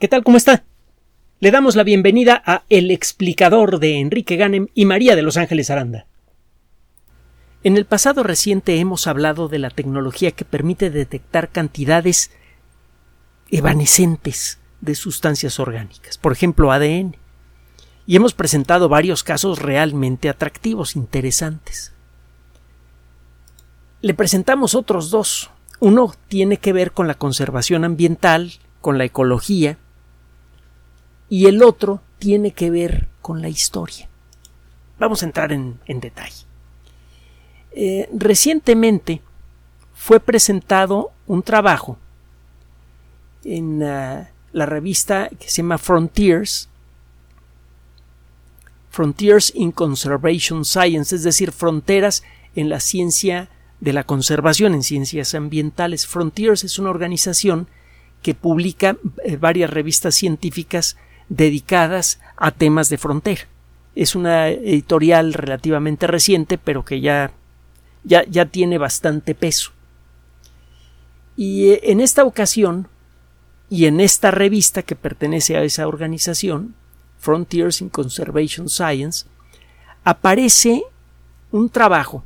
¿Qué tal? ¿Cómo está? Le damos la bienvenida a El explicador de Enrique Ganem y María de Los Ángeles Aranda. En el pasado reciente hemos hablado de la tecnología que permite detectar cantidades evanescentes de sustancias orgánicas, por ejemplo ADN, y hemos presentado varios casos realmente atractivos, interesantes. Le presentamos otros dos. Uno tiene que ver con la conservación ambiental, con la ecología, y el otro tiene que ver con la historia. Vamos a entrar en, detalle. Eh, recientemente fue presentado un trabajo en ah, la revista que se llama Frontiers, Frontiers in Conservation Science, es decir, fronteras en la ciencia de la conservación, en ciencias ambientales. Frontiers es una organización que publica eh, varias revistas científicas dedicadas a temas de frontera. Es una editorial relativamente reciente, pero que ya, ya, ya tiene bastante peso. Y eh, en esta ocasión, y en esta revista que pertenece a esa organización, Frontiers in Conservation Science, aparece un trabajo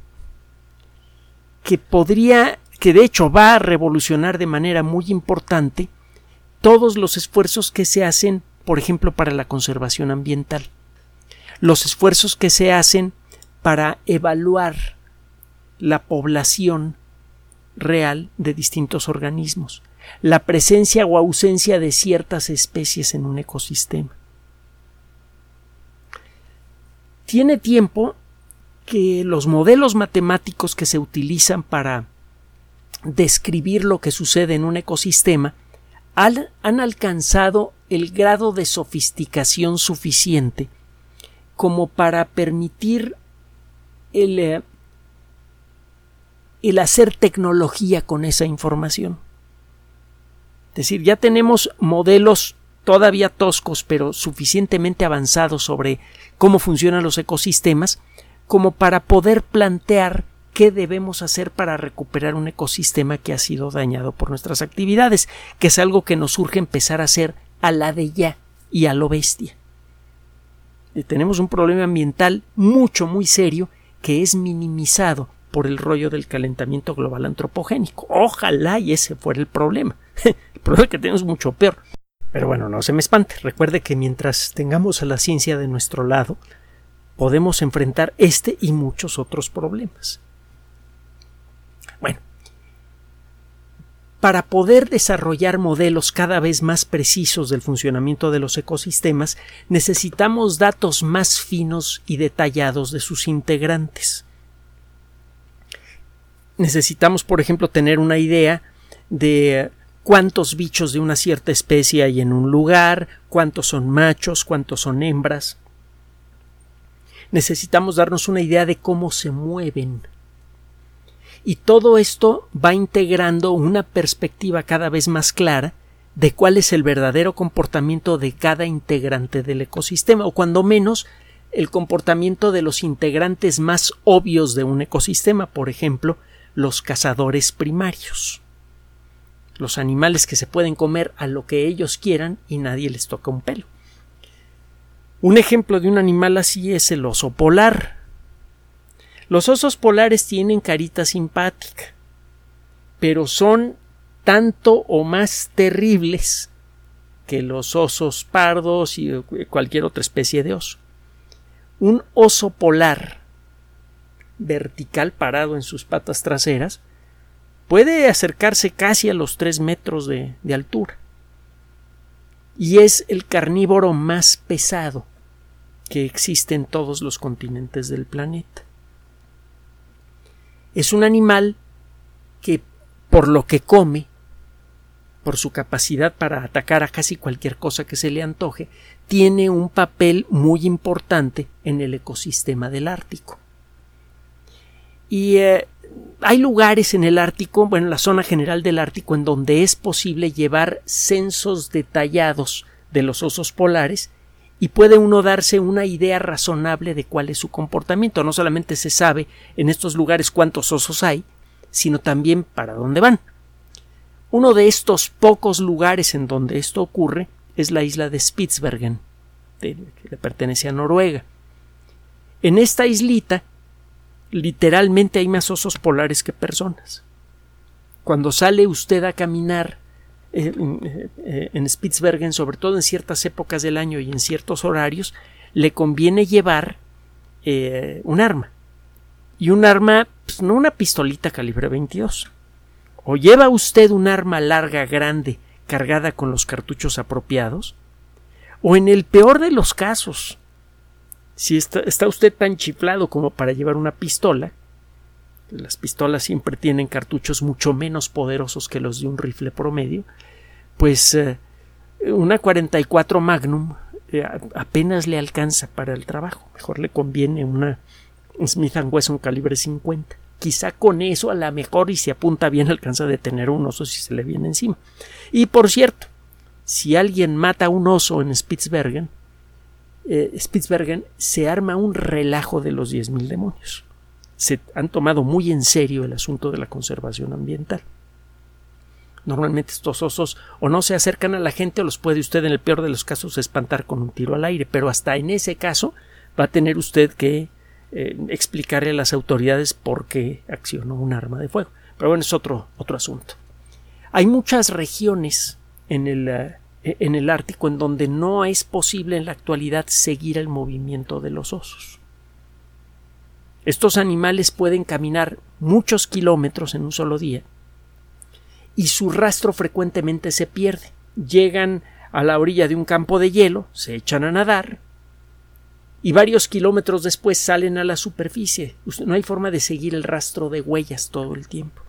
que podría, que de hecho va a revolucionar de manera muy importante todos los esfuerzos que se hacen por ejemplo, para la conservación ambiental. Los esfuerzos que se hacen para evaluar la población real de distintos organismos, la presencia o ausencia de ciertas especies en un ecosistema. Tiene tiempo que los modelos matemáticos que se utilizan para describir lo que sucede en un ecosistema han, alcanzado el grado de sofisticación suficiente como para permitir el, eh, el hacer tecnología con esa información. Es decir, ya tenemos modelos todavía toscos, pero suficientemente avanzados sobre cómo funcionan los ecosistemas, como para poder plantear qué debemos hacer para recuperar un ecosistema que ha sido dañado por nuestras actividades, que es algo que nos urge empezar a hacer a la de ya y a lo bestia. Y tenemos un problema ambiental mucho, muy serio que es minimizado por el rollo del calentamiento global antropogénico. Ojalá y ese fuera el problema. el problema que tenemos mucho peor. Pero bueno, no se me espante. Recuerde que mientras tengamos a la ciencia de nuestro lado, podemos enfrentar este y muchos otros problemas. Bueno, para poder desarrollar modelos cada vez más precisos del funcionamiento de los ecosistemas, necesitamos datos más finos y detallados de sus integrantes. Necesitamos, por ejemplo, tener una idea de cuántos bichos de una cierta especie hay en un lugar, cuántos son machos, cuántos son hembras. Necesitamos darnos una idea de cómo se mueven y todo esto va integrando una perspectiva cada vez más clara de cuál es el verdadero comportamiento de cada integrante del ecosistema, o cuando menos el comportamiento de los integrantes más obvios de un ecosistema, por ejemplo, los cazadores primarios, los animales que se pueden comer a lo que ellos quieran y nadie les toca un pelo. Un ejemplo de un animal así es el oso polar, los osos polares tienen carita simpática, pero son tanto o más terribles que los osos pardos y cualquier otra especie de oso. Un oso polar vertical parado en sus patas traseras puede acercarse casi a los tres metros de, de altura y es el carnívoro más pesado que existe en todos los continentes del planeta. Es un animal que, por lo que come, por su capacidad para atacar a casi cualquier cosa que se le antoje, tiene un papel muy importante en el ecosistema del Ártico. Y eh, hay lugares en el Ártico, bueno, en la zona general del Ártico, en donde es posible llevar censos detallados de los osos polares y puede uno darse una idea razonable de cuál es su comportamiento. No solamente se sabe en estos lugares cuántos osos hay, sino también para dónde van. Uno de estos pocos lugares en donde esto ocurre es la isla de Spitsbergen, que le pertenece a Noruega. En esta islita, literalmente hay más osos polares que personas. Cuando sale usted a caminar eh, eh, en Spitsbergen, sobre todo en ciertas épocas del año y en ciertos horarios, le conviene llevar eh, un arma. Y un arma, pues, no una pistolita calibre 22. O lleva usted un arma larga, grande, cargada con los cartuchos apropiados, o en el peor de los casos, si está, usted tan chiflado como para llevar una pistola, las pistolas siempre tienen cartuchos mucho menos poderosos que los de un rifle promedio, pues eh, una 44 Magnum eh, apenas le alcanza para el trabajo. Mejor le conviene una Smith Wesson calibre 50. Quizá con eso a la mejor y se apunta bien alcanza a detener un oso si se le viene encima. Y por cierto, si alguien mata a un oso en Spitsbergen, eh, Spitsbergen se arma un relajo de los 10.000 demonios. Se han tomado muy en serio el asunto de la conservación ambiental. Normalmente estos osos o no se acercan a la gente o los puede usted en el peor de los casos espantar con un tiro al aire, pero hasta en ese caso va a tener usted que eh, explicarle a las autoridades por qué accionó un arma de fuego. Pero bueno, es otro, otro asunto. Hay muchas regiones en el, eh, en el Ártico en donde no es posible en la actualidad seguir el movimiento de los osos. Estos animales pueden caminar muchos kilómetros en un solo día y su rastro frecuentemente se pierde. Llegan a la orilla de un campo de hielo, se echan a nadar y varios kilómetros después salen a la superficie. No hay forma de seguir el rastro de huellas todo el tiempo.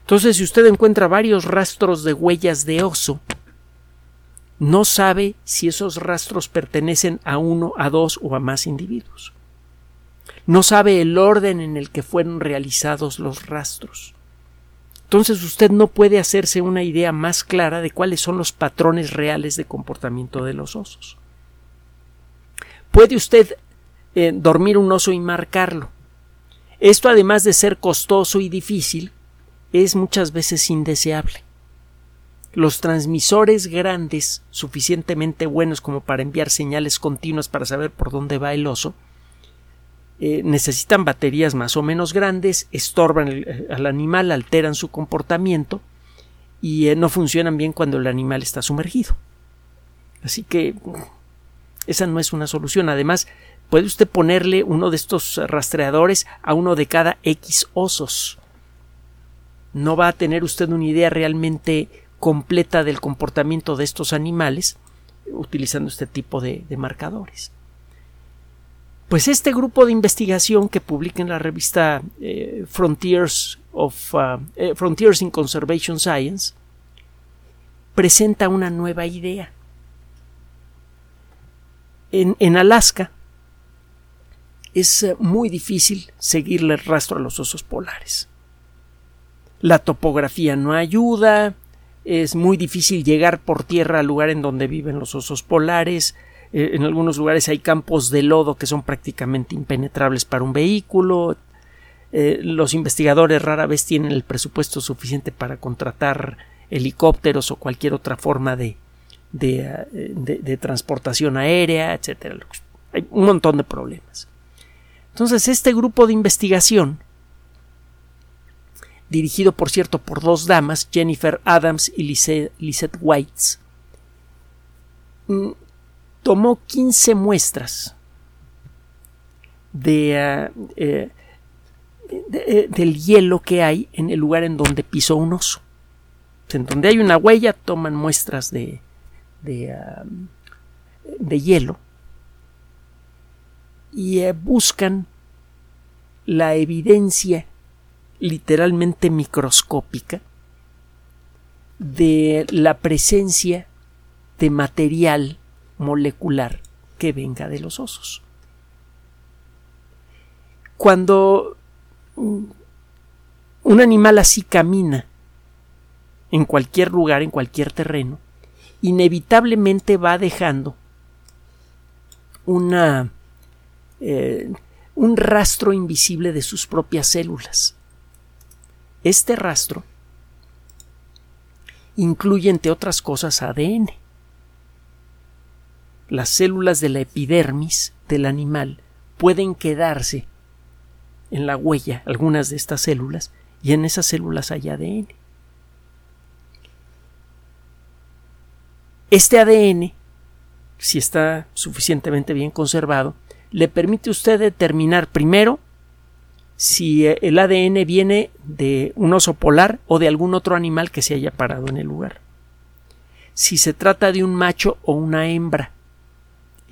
Entonces, si usted encuentra varios rastros de huellas de oso, no sabe si esos rastros pertenecen a uno, a dos o a más individuos. No sabe el orden en el que fueron realizados los rastros. Entonces usted no puede hacerse una idea más clara de cuáles son los patrones reales de comportamiento de los osos. Puede usted eh, dormir un oso y marcarlo. Esto, además de ser costoso y difícil, es muchas veces indeseable. Los transmisores grandes, suficientemente buenos como para enviar señales continuas para saber por dónde va el oso, eh, necesitan baterías más o menos grandes, estorban eh, al animal, alteran su comportamiento y eh, no funcionan bien cuando el animal está sumergido. Así que esa no es una solución. Además, puede usted ponerle uno de estos rastreadores a uno de cada X osos no va a tener usted una idea realmente completa del comportamiento de estos animales utilizando este tipo de, marcadores. Pues este grupo de investigación que publica en la revista eh, uh, eh, Frontiers in Conservation Science presenta una nueva idea. En, en Alaska es eh, muy difícil seguirle el rastro a los osos polares la topografía no ayuda, es muy difícil llegar por tierra al lugar en donde viven los osos polares, eh, en algunos lugares hay campos de lodo que son prácticamente impenetrables para un vehículo, eh, los investigadores rara vez tienen el presupuesto suficiente para contratar helicópteros o cualquier otra forma de, de, eh, transportación aérea, etc. Hay un montón de problemas. Entonces, este grupo de investigación dirigido por cierto por dos damas, Jennifer Adams y Lisette Whites, mm, tomó 15 muestras de, ah, eh, eh, del hielo que hay en el lugar en donde pisó un oso. En donde hay una huella toman muestras de, de, ah, hielo y eh, buscan la evidencia literalmente microscópica de la presencia de material molecular que venga de los osos. Cuando un animal así camina en cualquier lugar, en cualquier terreno, inevitablemente va dejando una, eh, un rastro invisible de sus propias células. Este rastro incluye, entre otras cosas, ADN. Las células de la epidermis del animal pueden quedarse en la huella, algunas de estas células, y en esas células hay ADN. Este ADN, si está suficientemente bien conservado, le permite a usted determinar primero si el ADN viene de un oso polar o de algún otro animal que se haya parado en el lugar. Si se trata de un macho o una hembra.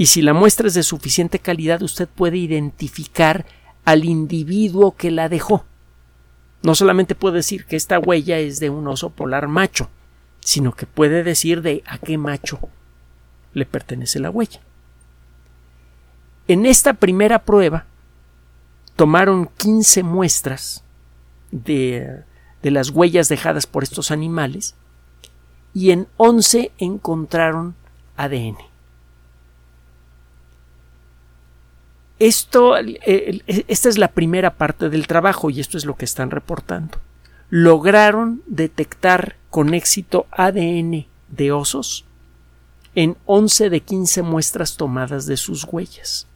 Y si la muestra es de suficiente calidad, usted puede identificar al individuo que la dejó. No solamente puede decir que esta huella es de un oso polar macho, sino que puede decir de a qué macho le pertenece la huella. En esta primera prueba tomaron 15 muestras de, de, las huellas dejadas por estos animales y en 11 encontraron ADN. Esto, esta es la primera parte del trabajo y esto es lo que están reportando. Lograron detectar con éxito ADN de osos en 11 de 15 muestras tomadas de sus huellas.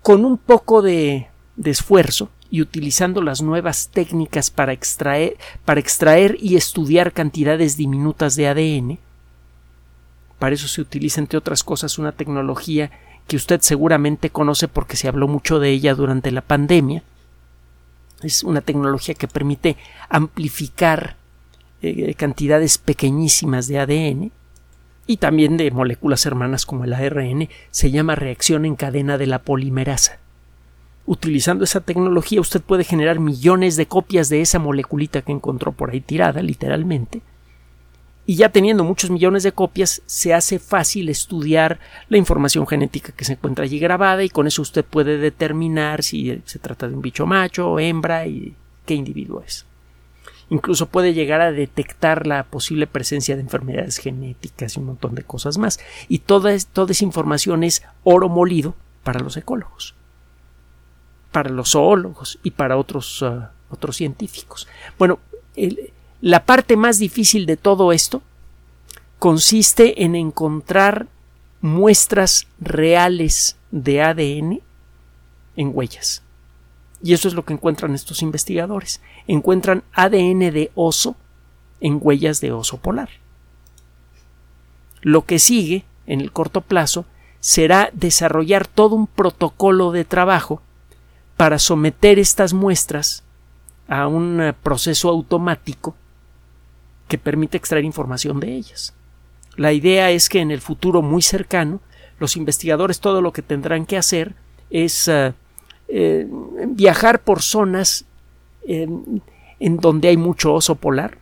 Con un poco de, de esfuerzo y utilizando las nuevas técnicas para extraer, para extraer y estudiar cantidades diminutas de ADN, para eso se utiliza, entre otras cosas, una tecnología que usted seguramente conoce porque se habló mucho de ella durante la pandemia. Es una tecnología que permite amplificar eh, cantidades pequeñísimas de ADN y también de moléculas hermanas como el ARN. Se llama reacción en cadena de la polimerasa. Utilizando esa tecnología usted puede generar millones de copias de esa moleculita que encontró por ahí tirada, literalmente, y ya teniendo muchos millones de copias se hace fácil estudiar la información genética que se encuentra allí grabada y con eso usted puede determinar si se trata de un bicho macho o hembra y qué individuo es. Incluso puede llegar a detectar la posible presencia de enfermedades genéticas y un montón de cosas más. Y toda, toda esa información es oro molido para los ecólogos, para los zoólogos y para otros, uh, otros científicos. Bueno, el, la parte más difícil de todo esto consiste en encontrar muestras reales de ADN en huellas. Y eso es lo que encuentran estos investigadores. Encuentran ADN de oso en huellas de oso polar. Lo que sigue, en el corto plazo, será desarrollar todo un protocolo de trabajo para someter estas muestras a un proceso automático que permite extraer información de ellas. La idea es que en el futuro muy cercano los investigadores todo lo que tendrán que hacer es eh, eh, viajar por zonas en donde hay mucho oso polar,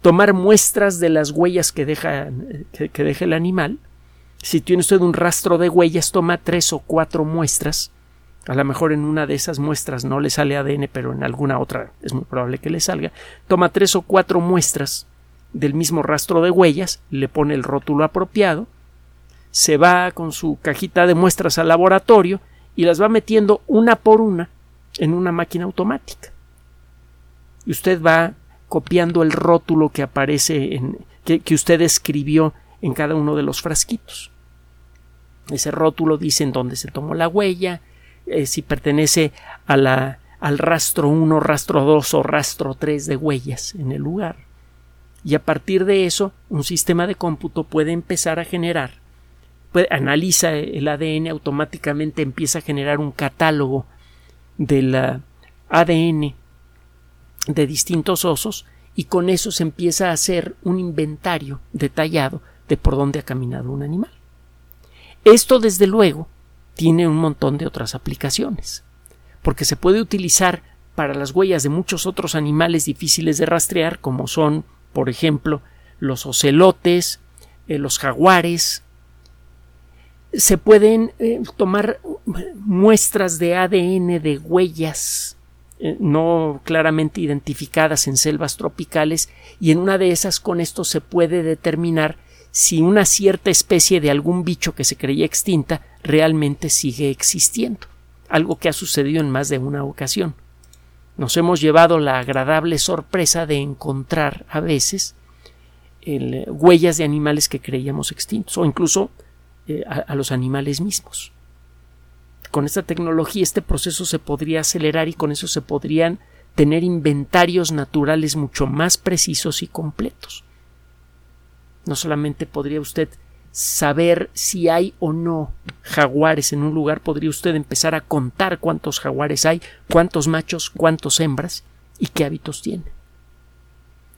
tomar muestras de las huellas que deja, que, que deja el animal. Si tiene usted un rastro de huellas, toma tres o cuatro muestras a lo mejor en una de esas muestras no le sale ADN, pero en alguna otra es muy probable que le salga. Toma tres o cuatro muestras del mismo rastro de huellas, le pone el rótulo apropiado, se va con su cajita de muestras al laboratorio y las va metiendo una por una en una máquina automática. Y usted va copiando el rótulo que aparece en que, que usted escribió en cada uno de los frasquitos. Ese rótulo dice en dónde se tomó la huella, eh, si pertenece a la, al rastro 1, rastro 2 o rastro 3 de huellas en el lugar. Y a partir de eso, un sistema de cómputo puede empezar a generar, analiza el ADN, automáticamente empieza a generar un catálogo del ADN de distintos osos y con eso se empieza a hacer un inventario detallado de por dónde ha caminado un animal. Esto, desde luego, tiene un montón de otras aplicaciones, porque se puede utilizar para las huellas de muchos otros animales difíciles de rastrear, como son, por ejemplo, los ocelotes, eh, los jaguares. Se pueden eh, tomar muestras de ADN de huellas eh, no claramente identificadas en selvas tropicales y en una de esas con esto se puede determinar si una cierta especie de algún bicho que se creía extinta realmente sigue existiendo, algo que ha sucedido en más de una ocasión. Nos hemos llevado la agradable sorpresa de encontrar a veces huellas de animales que creíamos extintos o incluso eh, a, los animales mismos. Con esta tecnología este proceso se podría acelerar y con eso se podrían tener inventarios naturales mucho más precisos y completos. No solamente podría usted saber si hay o no jaguares en un lugar, podría usted empezar a contar cuántos jaguares hay, cuántos machos, cuántos hembras y qué hábitos tienen.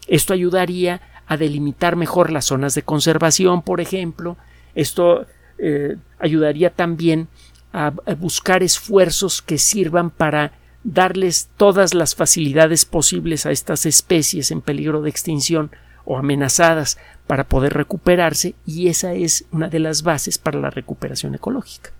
Esto ayudaría a delimitar mejor las zonas de conservación, por ejemplo. Esto eh, ayudaría también a, buscar esfuerzos que sirvan para darles todas las facilidades posibles a estas especies en peligro de extinción o amenazadas para poder recuperarse y esa es una de las bases para la recuperación ecológica.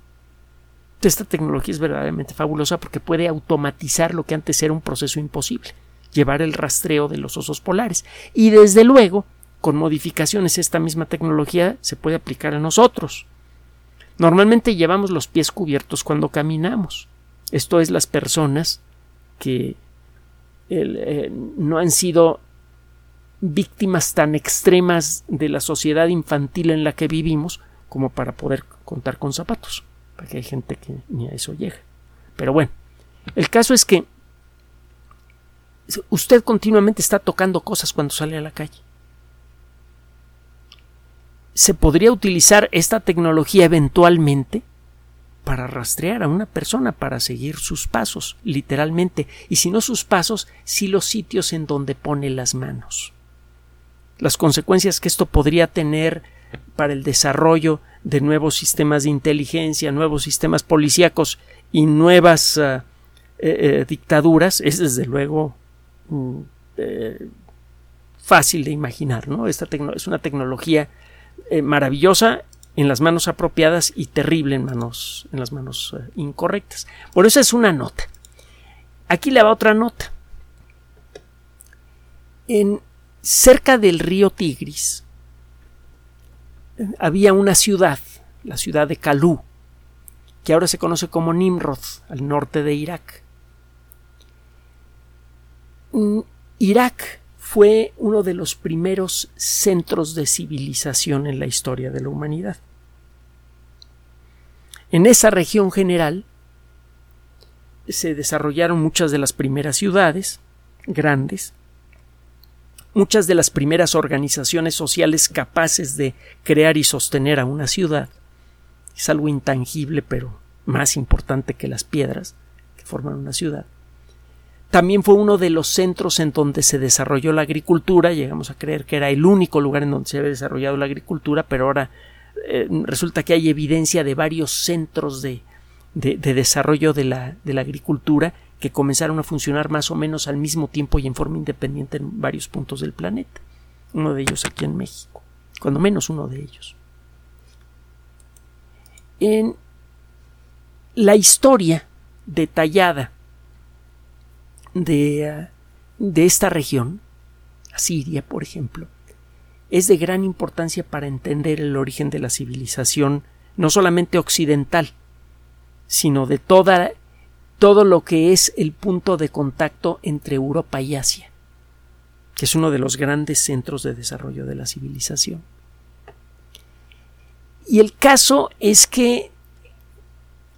Esta tecnología es verdaderamente fabulosa porque puede automatizar lo que antes era un proceso imposible llevar el rastreo de los osos polares. Y desde luego, con modificaciones, esta misma tecnología se puede aplicar a nosotros. Normalmente llevamos los pies cubiertos cuando caminamos. Esto es las personas que eh, no han sido víctimas tan extremas de la sociedad infantil en la que vivimos como para poder contar con zapatos, porque hay gente que ni a eso llega. Pero bueno, el caso es que usted continuamente está tocando cosas cuando sale a la calle. Se podría utilizar esta tecnología eventualmente para rastrear a una persona, para seguir sus pasos, literalmente, y si no sus pasos, si los sitios en donde pone las manos. Las consecuencias que esto podría tener para el desarrollo de nuevos sistemas de inteligencia, nuevos sistemas policíacos y nuevas ah, eh, eh, dictaduras es desde luego Mm, eh, fácil de imaginar, ¿no? Esta es una tecnología maravillosa en las manos apropiadas y terrible en manos en las manos incorrectas. Por eso es una nota. Aquí le va otra nota. En cerca del río Tigris había una ciudad, la ciudad de Kalú, que ahora se conoce como Nimrod, al norte de Irak. Irak fue uno de los primeros centros de civilización en la historia de la humanidad. En esa región general se desarrollaron muchas de las primeras ciudades grandes, muchas de las primeras organizaciones sociales capaces de crear y sostener a una ciudad. Es algo intangible, pero más importante que las piedras que forman una ciudad. También fue uno de los centros en donde se desarrolló la agricultura. Llegamos a creer que era el único lugar en donde se había desarrollado la agricultura, pero ahora eh, resulta que hay evidencia de varios centros de, desarrollo de la, de la agricultura que comenzaron a funcionar más o menos al mismo tiempo y en forma independiente en varios puntos del planeta. Uno de ellos aquí en México, cuando menos uno de ellos. En la historia detallada de, de esta región, Siria, por ejemplo, es de gran importancia para entender el origen de la civilización, no solamente occidental, sino de toda, todo lo que es el punto de contacto entre Europa y Asia, que es uno de los grandes centros de desarrollo de la civilización. Y el caso es que,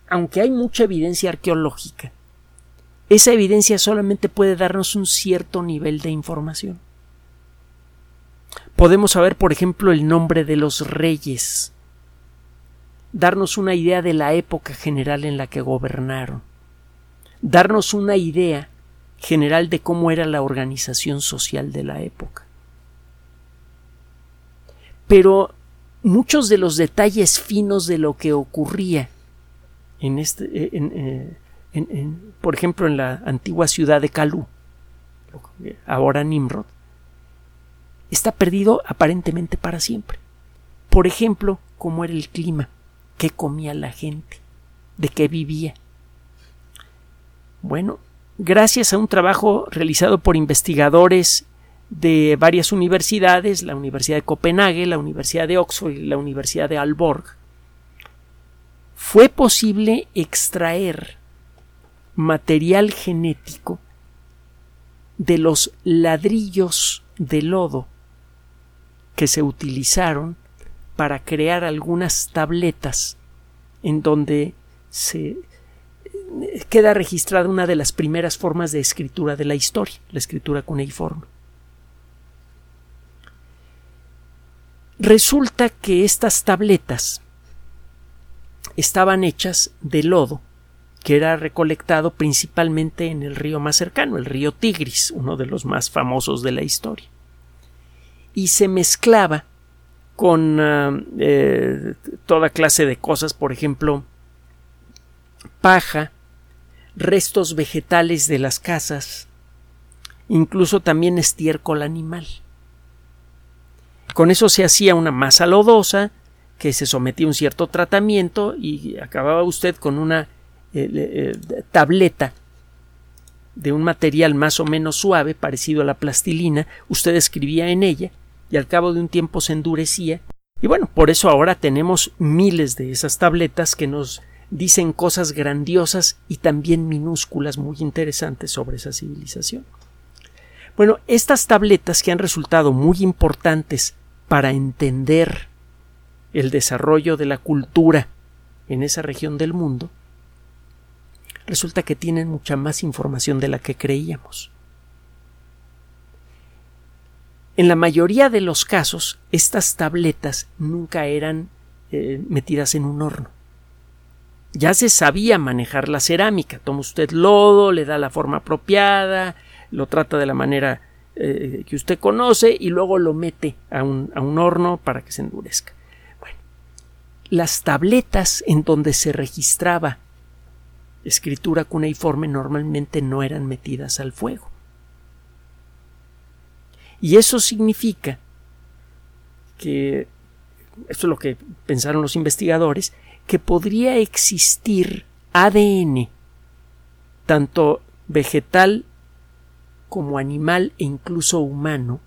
aunque hay mucha evidencia arqueológica, esa evidencia solamente puede darnos un cierto nivel de información. Podemos saber, por ejemplo, el nombre de los reyes, darnos una idea de la época general en la que gobernaron, darnos una idea general de cómo era la organización social de la época. Pero muchos de los detalles finos de lo que ocurría en, este, eh, por ejemplo, en la antigua ciudad de Kalú, ahora Nimrod, está perdido aparentemente para siempre. Por ejemplo, cómo era el clima, qué comía la gente, de qué vivía. Bueno, gracias a un trabajo realizado por investigadores de varias universidades, la Universidad de Copenhague, la Universidad de Oxford y la Universidad de Alborg, fue posible extraer material genético de los ladrillos de lodo que se utilizaron para crear algunas tabletas en donde se queda registrada una de las primeras formas de escritura de la historia, la escritura cuneiforme. Resulta que estas tabletas estaban hechas de lodo que era recolectado principalmente en el río más cercano, el río Tigris, uno de los más famosos de la historia. Y se mezclaba con ah, eh, toda clase de cosas, por ejemplo, paja, restos vegetales de las casas, incluso también estiércol animal. Con eso se hacía una masa lodosa que se sometía a un cierto tratamiento y acababa usted con una eh, eh, tableta de un material más o menos suave, parecido a la plastilina, usted escribía en ella y al cabo de un tiempo se endurecía. Y bueno, por eso ahora tenemos miles de esas tabletas que nos dicen cosas grandiosas y también minúsculas muy interesantes sobre esa civilización. Bueno, estas tabletas que han resultado muy importantes para entender el desarrollo de la cultura en esa región del mundo, resulta que tienen mucha más información de la que creíamos. En la mayoría de los casos, estas tabletas nunca eran eh, metidas en un horno. Ya se sabía manejar la cerámica. Toma usted lodo, le da la forma apropiada, lo trata de la manera eh, que usted conoce y luego lo mete a un, a un horno para que se endurezca. Bueno, las tabletas en donde se registraba escritura cuneiforme normalmente no eran metidas al fuego. Y eso significa que, esto es lo que pensaron los investigadores, que podría existir ADN, tanto vegetal como animal e incluso humano,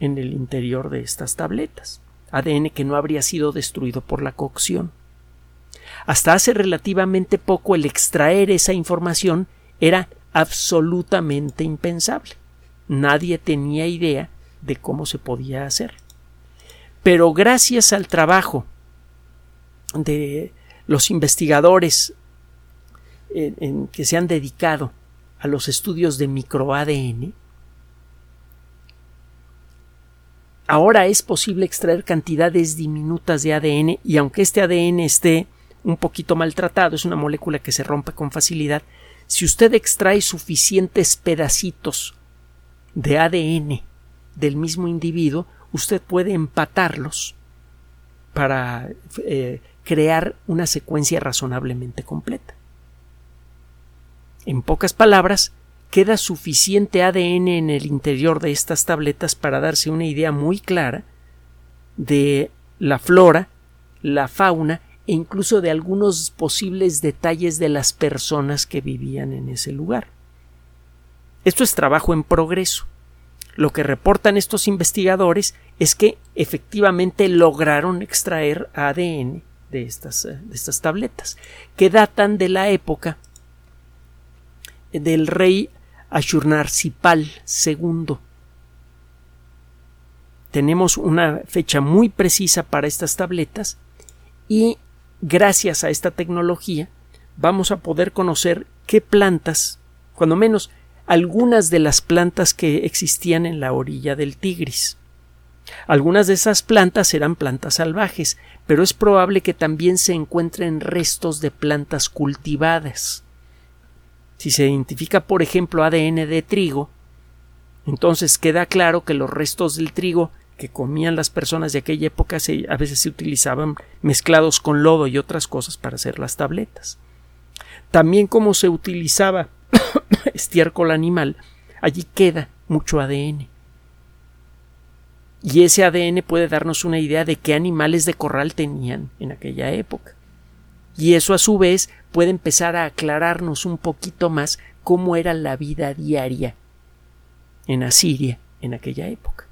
en el interior de estas tabletas. ADN que no habría sido destruido por la cocción. Hasta hace relativamente poco el extraer esa información era absolutamente impensable. Nadie tenía idea de cómo se podía hacer. Pero gracias al trabajo de los investigadores en, que se han dedicado a los estudios de microADN, ahora es posible extraer cantidades diminutas de ADN y aunque este ADN esté un poquito maltratado, es una molécula que se rompe con facilidad, si usted extrae suficientes pedacitos de ADN del mismo individuo, usted puede empatarlos para eh, crear una secuencia razonablemente completa. En pocas palabras, queda suficiente ADN en el interior de estas tabletas para darse una idea muy clara de la flora, la fauna e incluso de algunos posibles detalles de las personas que vivían en ese lugar. Esto es trabajo en progreso. Lo que reportan estos investigadores es que efectivamente lograron extraer ADN de estas, eh, de estas tabletas, que datan de la época del rey Ashurnarcipal II. Tenemos una fecha muy precisa para estas tabletas y gracias a esta tecnología vamos a poder conocer qué plantas, cuando menos algunas de las plantas que existían en la orilla del Tigris. Algunas de esas plantas eran plantas salvajes, pero es probable que también se encuentren restos de plantas cultivadas. Si se identifica, por ejemplo, ADN de trigo, entonces queda claro que los restos del trigo que comían las personas de aquella época a veces se utilizaban mezclados con lodo y otras cosas para hacer las tabletas. También como se utilizaba estiércol animal, allí queda mucho ADN. Y ese ADN puede darnos una idea de qué animales de corral tenían en aquella época. Y eso a su vez puede empezar a aclararnos un poquito más cómo era la vida diaria en Asiria en aquella época.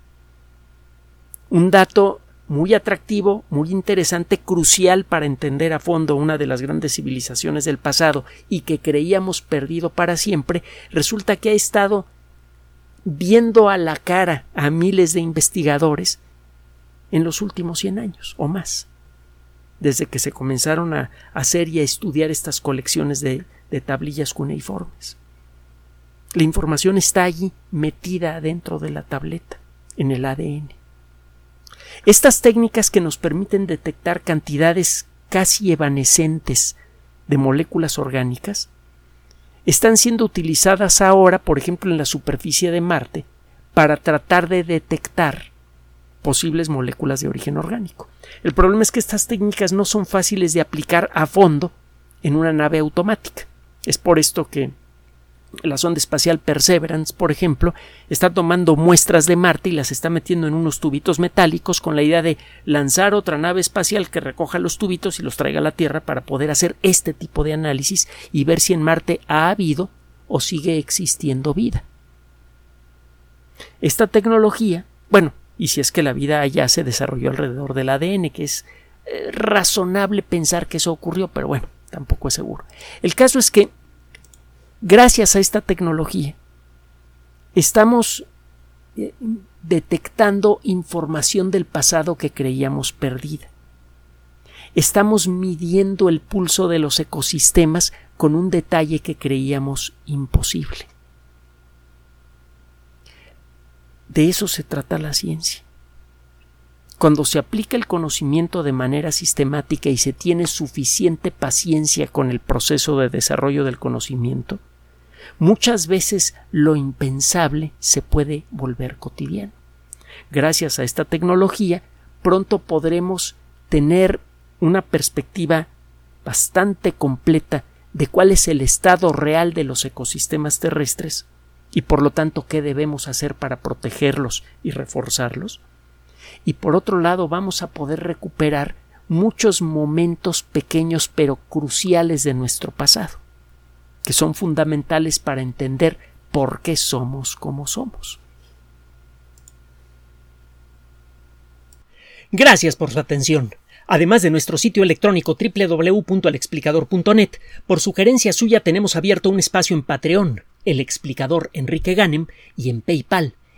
Un dato muy atractivo, muy interesante, crucial para entender a fondo una de las grandes civilizaciones del pasado y que creíamos perdido para siempre, resulta que ha estado viendo a la cara a miles de investigadores en los últimos 100 años o más, desde que se comenzaron a hacer y a estudiar estas colecciones de, de tablillas cuneiformes. La información está allí metida dentro de la tableta, en el ADN. Estas técnicas que nos permiten detectar cantidades casi evanescentes de moléculas orgánicas están siendo utilizadas ahora, por ejemplo, en la superficie de Marte, para tratar de detectar posibles moléculas de origen orgánico. El problema es que estas técnicas no son fáciles de aplicar a fondo en una nave automática. Es por esto que la sonda espacial Perseverance, por ejemplo, está tomando muestras de Marte y las está metiendo en unos tubitos metálicos con la idea de lanzar otra nave espacial que recoja los tubitos y los traiga a la Tierra para poder hacer este tipo de análisis y ver si en Marte ha habido o sigue existiendo vida. Esta tecnología, bueno, y si es que la vida ya se desarrolló alrededor del ADN, que es eh, razonable pensar que eso ocurrió, pero bueno, tampoco es seguro. El caso es que gracias a esta tecnología, estamos eh, detectando información del pasado que creíamos perdida. Estamos midiendo el pulso de los ecosistemas con un detalle que creíamos imposible. De eso se trata la ciencia. Cuando se aplica el conocimiento de manera sistemática y se tiene suficiente paciencia con el proceso de desarrollo del conocimiento, muchas veces lo impensable se puede volver cotidiano. Gracias a esta tecnología, pronto podremos tener una perspectiva bastante completa de cuál es el estado real de los ecosistemas terrestres y por lo tanto qué debemos hacer para protegerlos y reforzarlos y por otro lado vamos a poder recuperar muchos momentos pequeños pero cruciales de nuestro pasado, que son fundamentales para entender por qué somos como somos. Gracias por su atención. Además de nuestro sitio electrónico www.alexplicador.net, por sugerencia suya tenemos abierto un espacio en Patreon, el explicador Enrique Ganem, y en PayPal,